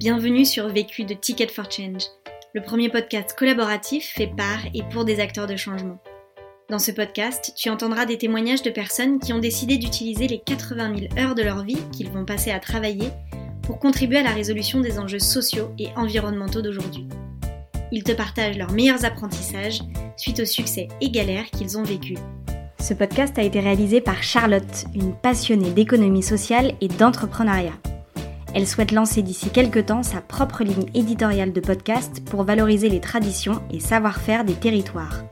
Bienvenue sur Vécu de Ticket for Change, le premier podcast collaboratif fait par et pour des acteurs de changement. Dans ce podcast, tu entendras des témoignages de personnes qui ont décidé d'utiliser les 80 000 heures de leur vie qu'ils vont passer à travailler pour contribuer à la résolution des enjeux sociaux et environnementaux d'aujourd'hui. Ils te partagent leurs meilleurs apprentissages suite aux succès et galères qu'ils ont vécus. Ce podcast a été réalisé par Charlotte, une passionnée d'économie sociale et d'entrepreneuriat. Elle souhaite lancer d'ici quelques temps sa propre ligne éditoriale de podcast pour valoriser les traditions et savoir-faire des territoires.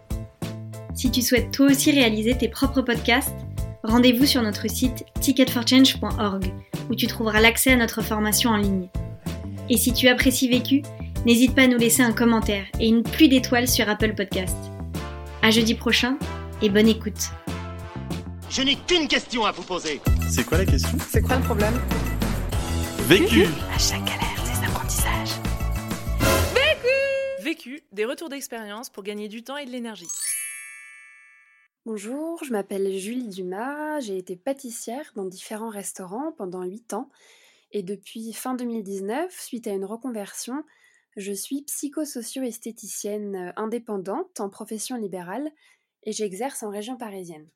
Si tu souhaites toi aussi réaliser tes propres podcasts, rendez-vous sur notre site ticketforchange.org où tu trouveras l'accès à notre formation en ligne. Et si tu apprécies Vécu, n'hésite pas à nous laisser un commentaire et une pluie d'étoiles sur Apple Podcast. À jeudi prochain et bonne écoute. Je n'ai qu'une question à vous poser. C'est quoi la question? C'est quoi le problème? Vécu À chaque galère, des apprentissages. Vécu, des retours d'expérience pour gagner du temps et de l'énergie. Bonjour, je m'appelle Julie Dumas, j'ai été pâtissière dans différents restaurants pendant 8 ans et depuis fin 2019, suite à une reconversion, je suis psychosocio-esthéticienne indépendante en profession libérale et j'exerce en région parisienne.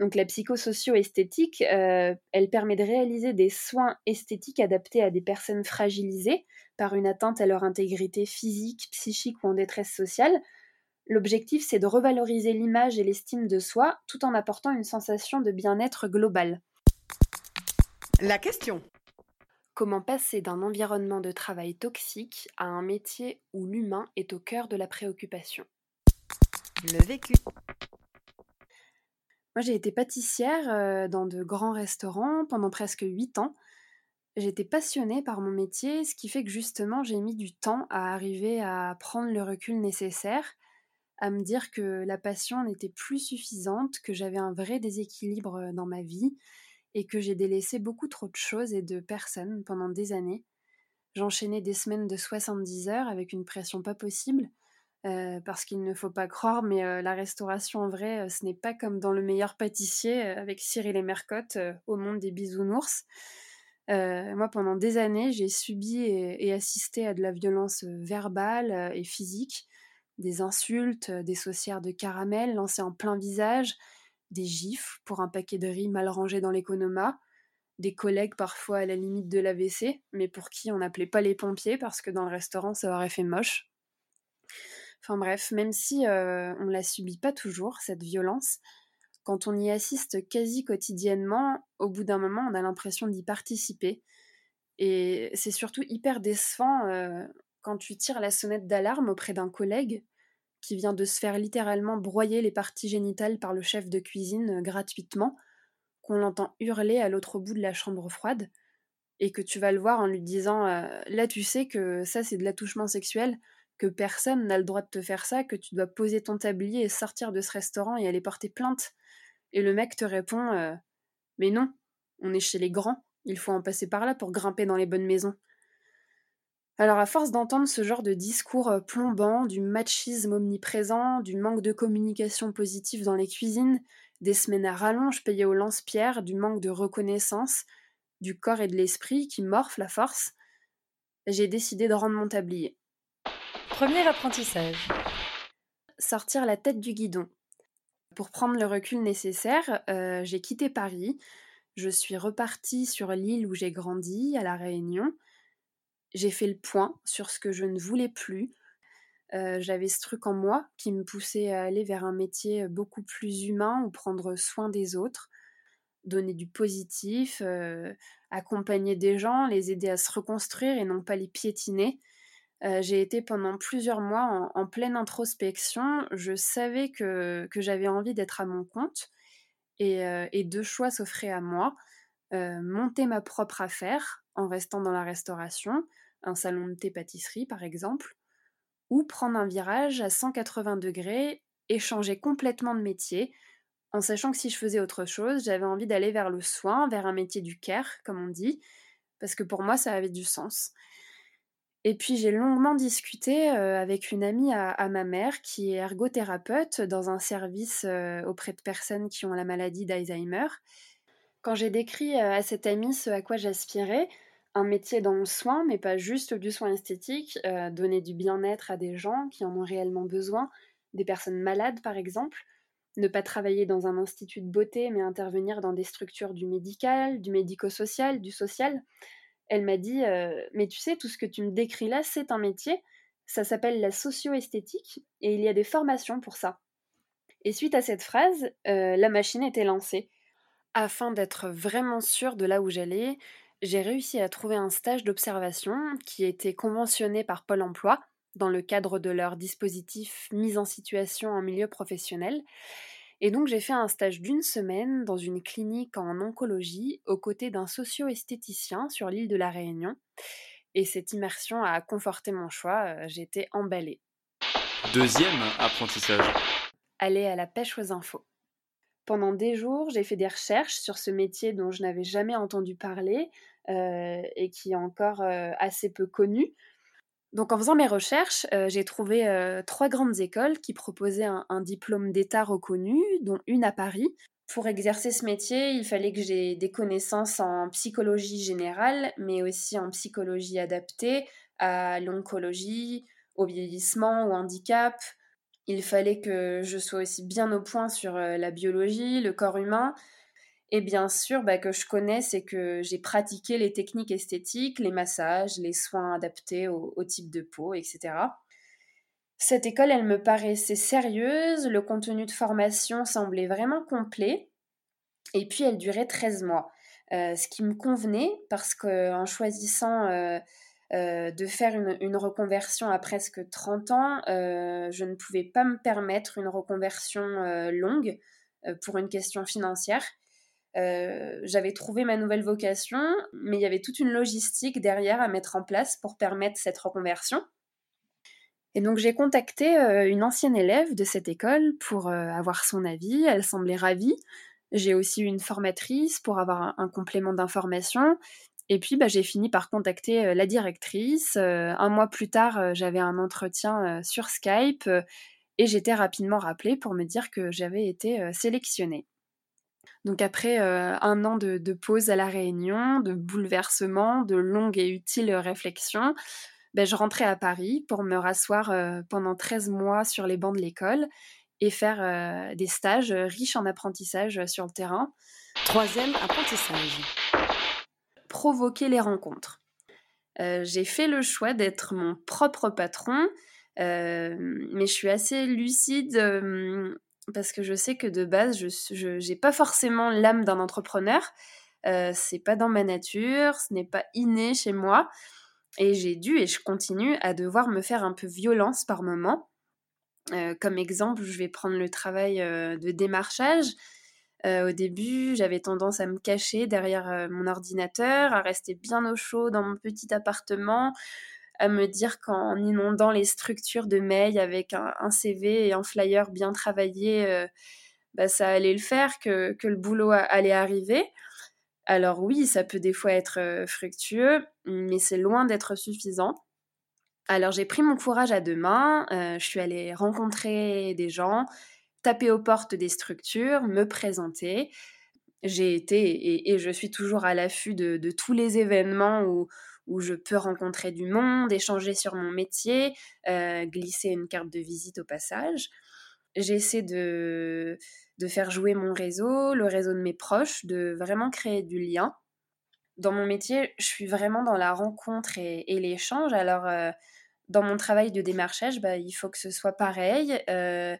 Donc la psychosocio-esthétique, euh, elle permet de réaliser des soins esthétiques adaptés à des personnes fragilisées par une atteinte à leur intégrité physique, psychique ou en détresse sociale. L'objectif, c'est de revaloriser l'image et l'estime de soi tout en apportant une sensation de bien-être global. La question. Comment passer d'un environnement de travail toxique à un métier où l'humain est au cœur de la préoccupation? Le vécu. Moi, j'ai été pâtissière dans de grands restaurants pendant presque 8 ans. J'étais passionnée par mon métier, ce qui fait que justement, j'ai mis du temps à arriver à prendre le recul nécessaire, à me dire que la passion n'était plus suffisante, que j'avais un vrai déséquilibre dans ma vie et que j'ai délaissé beaucoup trop de choses et de personnes pendant des années. J'enchaînais des semaines de 70 heures avec une pression pas possible euh, parce qu'il ne faut pas croire, mais euh, la restauration en vrai, euh, ce n'est pas comme dans Le meilleur pâtissier avec Cyril et Mercotte au monde des bisounours. moi, pendant des années, j'ai subi et, assisté à de la violence verbale et physique, des insultes, des saucières de caramel lancées en plein visage, des gifs pour un paquet de riz mal rangé dans l'économa, des collègues parfois à la limite de l'AVC, mais pour qui on n'appelait pas les pompiers parce que dans le restaurant ça aurait fait moche. Enfin bref, même si euh, on la subit pas toujours, cette violence, quand on y assiste quasi quotidiennement, au bout d'un moment, on a l'impression d'y participer. Et c'est surtout hyper décevant euh, quand tu tires la sonnette d'alarme auprès d'un collègue qui vient de se faire littéralement broyer les parties génitales par le chef de cuisine euh, gratuitement, qu'on l'entend hurler à l'autre bout de la chambre froide, et que tu vas le voir en lui disant Là, tu sais que ça, c'est de l'attouchement sexuel, que personne n'a le droit de te faire ça, que tu dois poser ton tablier et sortir de ce restaurant et aller porter plainte. Et le mec te répond euh, Mais non, on est chez les grands, il faut en passer par là pour grimper dans les bonnes maisons. Alors à force d'entendre ce genre de discours euh, plombant, du machisme omniprésent, du manque de communication positive dans les cuisines, des semaines à rallonge payées au lance-pierre, du manque de reconnaissance, du corps et de l'esprit qui morflent la force, j'ai décidé de rendre mon tablier. Premier apprentissage. Sortir la tête du guidon. Pour prendre le recul nécessaire, euh, j'ai quitté Paris. Je suis repartie sur l'île où j'ai grandi, à La Réunion. J'ai fait le point sur ce que je ne voulais plus. Euh, j'avais ce truc en moi qui me poussait à aller vers un métier beaucoup plus humain ou prendre soin des autres, donner du positif, euh, accompagner des gens, les aider à se reconstruire et non pas les piétiner. Euh, j'ai été pendant plusieurs mois en, pleine introspection. Je savais que, j'avais envie d'être à mon compte et, euh, deux choix s'offraient à moi. Euh, monter ma propre affaire en restant dans la restauration, un salon de thé-pâtisserie par exemple, ou prendre un virage à 180 degrés et changer complètement de métier, en sachant que si je faisais autre chose, j'avais envie d'aller vers le soin, vers un métier du care, comme on dit, parce que pour moi ça avait du sens. Et puis j'ai longuement discuté avec une amie à, ma mère qui est ergothérapeute dans un service auprès de personnes qui ont la maladie d'Alzheimer. Quand j'ai décrit à cette amie ce à quoi j'aspirais, un métier dans le soin, mais pas juste du soin esthétique, donner du bien-être à des gens qui en ont réellement besoin, des personnes malades par exemple, ne pas travailler dans un institut de beauté, mais intervenir dans des structures du médical, du médico-social, du social. Elle m'a dit, mais tu sais, tout ce que tu me décris là, c'est un métier, ça s'appelle la socio-esthétique, et il y a des formations pour ça. Et suite à cette phrase, la machine était lancée. Afin d'être vraiment sûre de là où j'allais, j'ai réussi à trouver un stage d'observation qui était conventionné par Pôle Emploi dans le cadre de leur dispositif mise en situation en milieu professionnel. Et donc j'ai fait un stage d'une semaine dans une clinique en oncologie aux côtés d'un socio-esthéticien sur l'île de la Réunion. Et cette immersion a conforté mon choix, euh, j'étais emballée. Deuxième apprentissage. Aller à la pêche aux infos. Pendant des jours, j'ai fait des recherches sur ce métier dont je n'avais jamais entendu parler euh, et qui est encore euh, assez peu connu. Donc en faisant mes recherches, euh, j'ai trouvé trois grandes écoles qui proposaient un, un diplôme d'État reconnu, dont une à Paris. Pour exercer ce métier, il fallait que j'ai des connaissances en psychologie générale, mais aussi en psychologie adaptée à l'oncologie, au vieillissement, au handicap, il fallait que je sois aussi bien au point sur euh, la biologie, le corps humain, et bien sûr bah, que je connaisse et que j'ai pratiqué les techniques esthétiques, les massages, les soins adaptés au, type de peau, etc. Cette école, elle me paraissait sérieuse, le contenu de formation semblait vraiment complet, et puis elle durait 13 mois. Euh, ce qui me convenait parce qu'en choisissant euh, euh, de faire une, reconversion à presque 30 ans, je ne pouvais pas me permettre une reconversion longue pour une question financière. J'avais trouvé ma nouvelle vocation, mais il y avait toute une logistique derrière à mettre en place pour permettre cette reconversion. Et donc j'ai contacté une ancienne élève de cette école pour avoir son avis. Elle semblait ravie. J'ai aussi eu une formatrice pour avoir un complément d'information. Et puis, bah, j'ai fini par contacter la directrice. un mois plus tard, j'avais un entretien sur Skype et j'étais rapidement rappelée pour me dire que j'avais été sélectionnée. Donc après un an de, pause à la réunion, de bouleversement, de longues et utiles réflexions, bah, je rentrais à Paris pour me rasseoir pendant 13 mois sur les bancs de l'école et faire des stages riches en apprentissage sur le terrain. Troisième apprentissage provoquer les rencontres. Euh, j'ai fait le choix d'être mon propre patron, euh, mais je suis assez lucide euh, parce que je sais que de base, je n'ai pas forcément l'âme d'un entrepreneur. c'est pas dans ma nature, ce n'est pas inné chez moi. Et j'ai dû et je continue à devoir me faire un peu violence par moment. comme exemple, je vais prendre le travail de démarchage. Euh, au début, j'avais tendance à me cacher derrière euh, mon ordinateur, à rester bien au chaud dans mon petit appartement, à me dire qu'en inondant les structures de mail avec un, CV et un flyer bien travaillé, euh, bah, ça allait le faire, que, le boulot allait arriver. Alors oui, ça peut des fois être fructueux, mais c'est loin d'être suffisant. Alors j'ai pris mon courage à deux mains, je suis allée rencontrer des gens, taper aux portes des structures, me présenter. J'ai été et, je suis toujours à l'affût de, tous les événements où, où je peux rencontrer du monde, échanger sur mon métier, euh, glisser une carte de visite au passage. J'essaie de, de faire jouer mon réseau, le réseau de mes proches, de vraiment créer du lien. Dans mon métier, je suis vraiment dans la rencontre et, l'échange. Alors, euh, dans mon travail de démarchage, bah, il faut que ce soit pareil. Euh,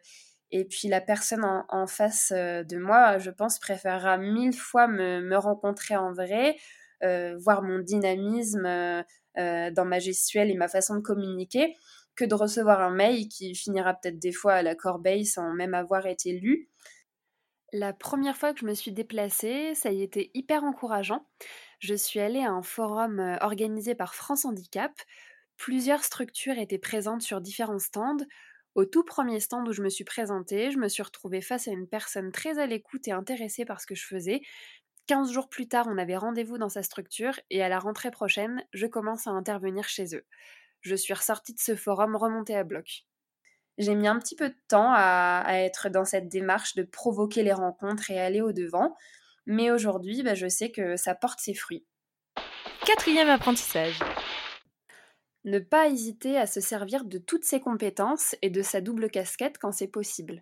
et puis la personne en, face de moi, je pense, préférera mille fois me, rencontrer en vrai, voir mon dynamisme euh, dans ma gestuelle et ma façon de communiquer, que de recevoir un mail qui finira peut-être des fois à la corbeille sans même avoir été lu. La première fois que je me suis déplacée, ça y était hyper encourageant. Je suis allée à un forum organisé par France Handicap. Plusieurs structures étaient présentes sur différents stands au tout premier stand où je me suis présentée, je me suis retrouvée face à une personne très à l'écoute et intéressée par ce que je faisais. 15 jours plus tard, on avait rendez-vous dans sa structure et à la rentrée prochaine, je commence à intervenir chez eux. Je suis ressortie de ce forum remontée à bloc. J'ai mis un petit peu de temps à, être dans cette démarche de provoquer les rencontres et aller au-devant, mais aujourd'hui, bah, je sais que ça porte ses fruits. Quatrième apprentissage. Ne pas hésiter à se servir de toutes ses compétences et de sa double casquette quand c'est possible.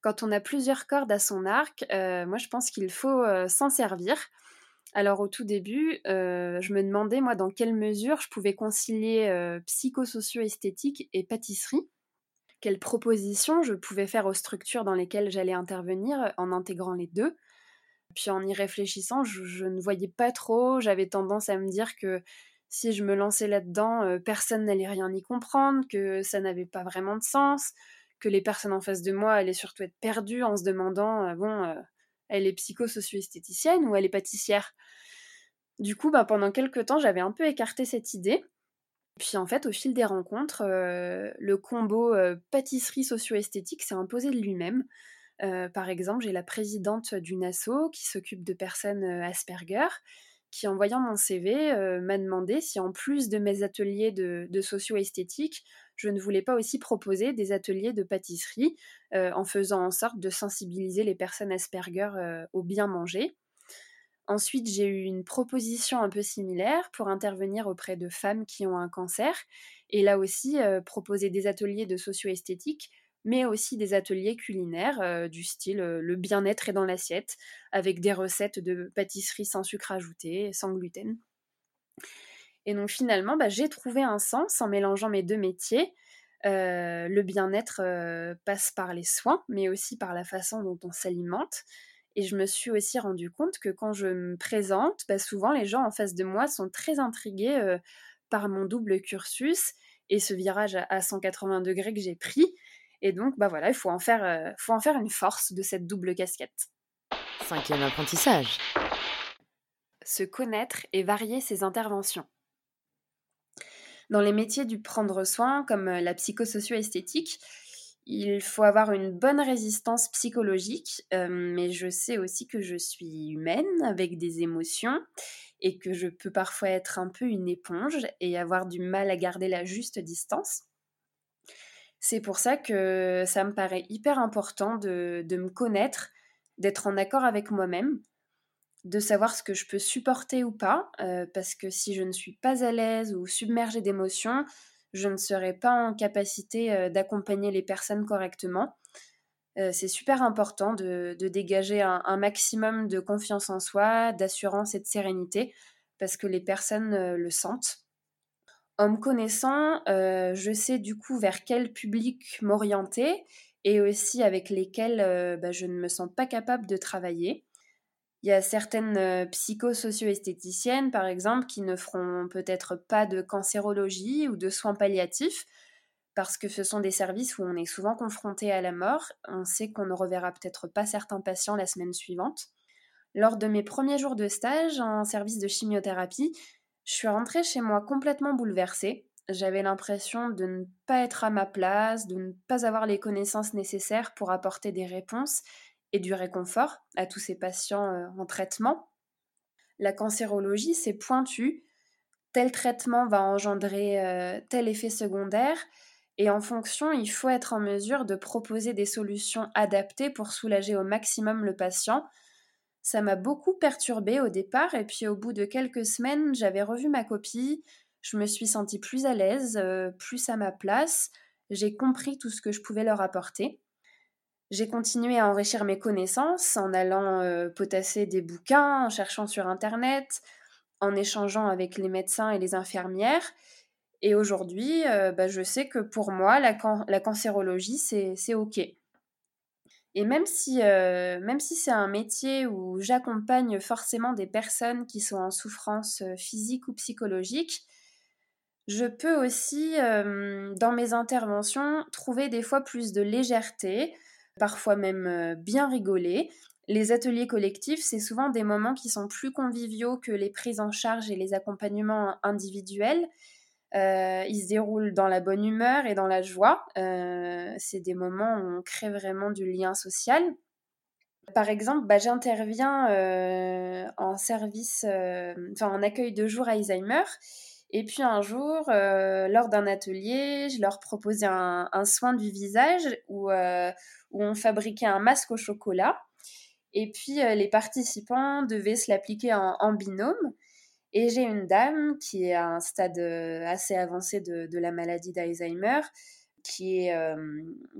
Quand on a plusieurs cordes à son arc, euh, moi je pense qu'il faut euh, s'en servir. Alors au tout début, euh, je me demandais moi dans quelle mesure je pouvais concilier psychosocio-esthétique et pâtisserie. Quelles propositions je pouvais faire aux structures dans lesquelles j'allais intervenir en intégrant les deux. Puis en y réfléchissant, je, ne voyais pas trop. J'avais tendance à me dire que si je me lançais là-dedans, personne n'allait rien y comprendre, que ça n'avait pas vraiment de sens, que les personnes en face de moi allaient surtout être perdues en se demandant bon, elle est psychosocio-esthéticienne ou elle est pâtissière Du coup, bah, pendant quelques temps, j'avais un peu écarté cette idée. Puis en fait, au fil des rencontres, le combo pâtisserie socio-esthétique s'est imposé de lui-même. par exemple, j'ai la présidente d'une asso qui s'occupe de personnes Asperger, qui en voyant mon CV m'a demandé si en plus de mes ateliers de, de socio-esthétique, je ne voulais pas aussi proposer des ateliers de pâtisserie en faisant en sorte de sensibiliser les personnes Asperger au bien manger. Ensuite, j'ai eu une proposition un peu similaire pour intervenir auprès de femmes qui ont un cancer. Et là aussi, proposer des ateliers de socio-esthétique, mais aussi des ateliers culinaires du style le bien-être est dans l'assiette, avec des recettes de pâtisserie sans sucre ajouté, sans gluten. Et donc finalement, bah, j'ai trouvé un sens en mélangeant mes deux métiers. le bien-être passe par les soins, mais aussi par la façon dont on s'alimente. Et je me suis aussi rendu compte que quand je me présente, bah, souvent les gens en face de moi sont très intrigués euh, par mon double cursus et ce virage à 180 degrés que j'ai pris. Et donc, bah voilà, il faut en faire, euh, faut en faire une force de cette double casquette. Cinquième apprentissage. Se connaître et varier ses interventions. Dans les métiers du prendre soin, comme euh, la psychosocio-esthétique, il faut avoir une bonne résistance psychologique, euh, mais je sais aussi que je suis humaine avec des émotions et que je peux parfois être un peu une éponge et avoir du mal à garder la juste distance. C'est pour ça que ça me paraît hyper important de, me connaître, d'être en accord avec moi-même, de savoir ce que je peux supporter ou pas, euh, parce que si je ne suis pas à l'aise ou submergée d'émotions, je ne serai pas en capacité euh, d'accompagner les personnes correctement. Euh, c'est super important de, dégager un, maximum de confiance en soi, d'assurance et de sérénité, parce que les personnes le sentent. En me connaissant, je sais du coup vers quel public m'orienter et aussi avec lesquels bah, je ne me sens pas capable de travailler. Il y a certaines euh, psychosocio-esthéticiennes, par exemple, qui ne feront peut-être pas de cancérologie ou de soins palliatifs, parce que ce sont des services où on est souvent confronté à la mort. On sait qu'on ne reverra peut-être pas certains patients la semaine suivante. Lors de mes premiers jours de stage en service de chimiothérapie, je suis rentrée chez moi complètement bouleversée. J'avais l'impression de ne pas être à ma place, de ne pas avoir les connaissances nécessaires pour apporter des réponses et du réconfort à tous ces patients euh, en traitement. La cancérologie, c'est pointu. Tel traitement va engendrer euh, tel effet secondaire. Et en fonction, il faut être en mesure de proposer des solutions adaptées pour soulager au maximum le patient. Ça m'a beaucoup perturbée au départ et puis au bout de quelques semaines, j'avais revu ma copie, je me suis sentie plus à l'aise, euh, plus à ma place, j'ai compris tout ce que je pouvais leur apporter. J'ai continué à enrichir mes connaissances en allant euh, potasser des bouquins, en cherchant sur Internet, en échangeant avec les médecins et les infirmières. Et aujourd'hui, euh, bah, je sais que pour moi, la, cancérologie, c'est OK. Et euh, même si c'est un métier où j'accompagne forcément des personnes qui sont en souffrance physique ou psychologique, je peux aussi, dans mes interventions, trouver des fois plus de légèreté, parfois même euh, bien rigoler. Les ateliers collectifs, c'est souvent des moments qui sont plus conviviaux que les prises en charge et les accompagnements individuels. Euh, ils se déroulent dans la bonne humeur et dans la joie. Euh, c'est des moments où on crée vraiment du lien social. Par exemple, bah, j'interviens en service, enfin en accueil de jour Alzheimer. Et puis un jour, lors d'un atelier, je leur proposais un, soin du visage où, où on fabriquait un masque au chocolat. Et puis euh, les participants devaient se l'appliquer en, binôme. Et j'ai une dame qui est à un stade assez avancé de, la maladie d'Alzheimer, qui est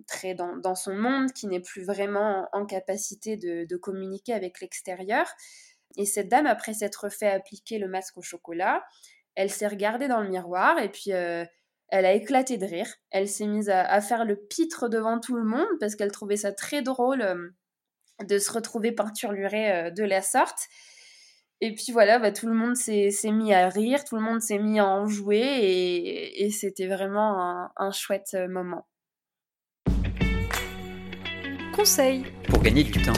très dans, son monde, qui n'est plus vraiment en capacité de communiquer avec l'extérieur. Et cette dame, après s'être fait appliquer le masque au chocolat, elle s'est regardée dans le miroir et puis elle a éclaté de rire. Elle s'est mise à, à, faire le pitre devant tout le monde parce qu'elle trouvait ça très drôle de se retrouver peinturlurée de la sorte. Et puis voilà, bah, tout le monde s'est mis à rire, tout le monde s'est mis à en jouer et, et c'était vraiment un, un, chouette moment. Conseil pour gagner du temps.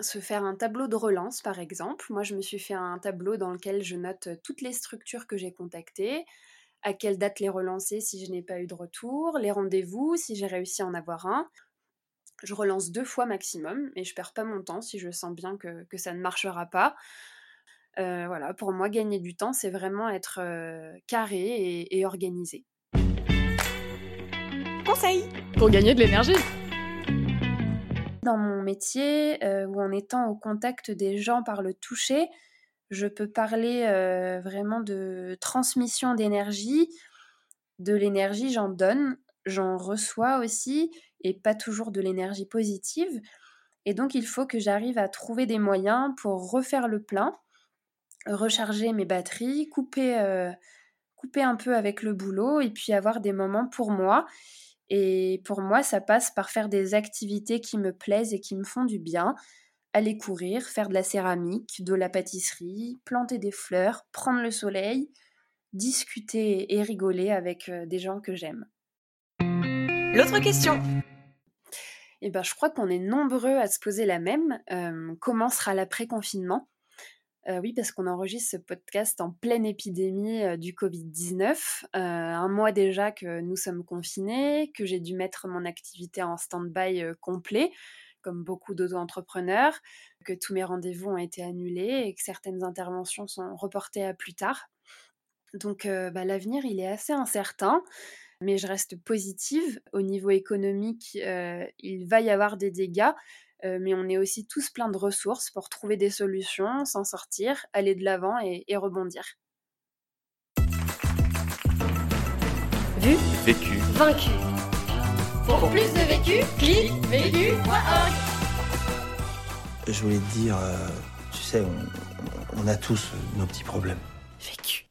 Se faire un tableau de relance, par exemple. Moi, je me suis fait un tableau dans lequel je note toutes les structures que j'ai contactées, à quelle date les relancer si je n'ai pas eu de retour, les rendez-vous si j'ai réussi à en avoir un je relance deux fois maximum et je perds pas mon temps si je sens bien que, que ça ne marchera pas. Euh, voilà, pour moi, gagner du temps, c'est vraiment être euh, carré et, et, organisé. Conseil pour gagner de l'énergie. Dans mon métier, euh, ou en étant au contact des gens par le toucher, je peux parler euh, vraiment de transmission d'énergie. De l'énergie, j'en donne, j'en reçois aussi, et pas toujours de l'énergie positive. Et donc, il faut que j'arrive à trouver des moyens pour refaire le plein, recharger mes batteries, couper, euh, couper un peu avec le boulot et puis avoir des moments pour moi. Et pour moi, ça passe par faire des activités qui me plaisent et qui me font du bien. Aller courir, faire de la céramique, de la pâtisserie, planter des fleurs, prendre le soleil, discuter et rigoler avec euh, des gens que j'aime. L'autre question eh ben, je crois qu'on est nombreux à se poser la même. Euh, comment sera l'après-confinement? Euh, Oui, parce qu'on enregistre ce podcast en pleine épidémie euh, du Covid-19. un mois déjà que nous sommes confinés, que j'ai dû mettre mon activité en stand-by complet, comme beaucoup d'auto-entrepreneurs, que tous mes rendez-vous ont été annulés et que certaines interventions sont reportées à plus tard. Donc bah, l'avenir, il est assez incertain mais je reste positive. Au niveau économique, euh, il va y avoir des dégâts, euh, mais on est aussi tous plein de ressources pour trouver des solutions, s'en sortir, aller de l'avant et, et, rebondir. Vu, vécu, vaincu. Pour plus de vécu, clique vécu.org. Je voulais te dire, euh, tu sais, on, on a tous nos petits problèmes. Vécu.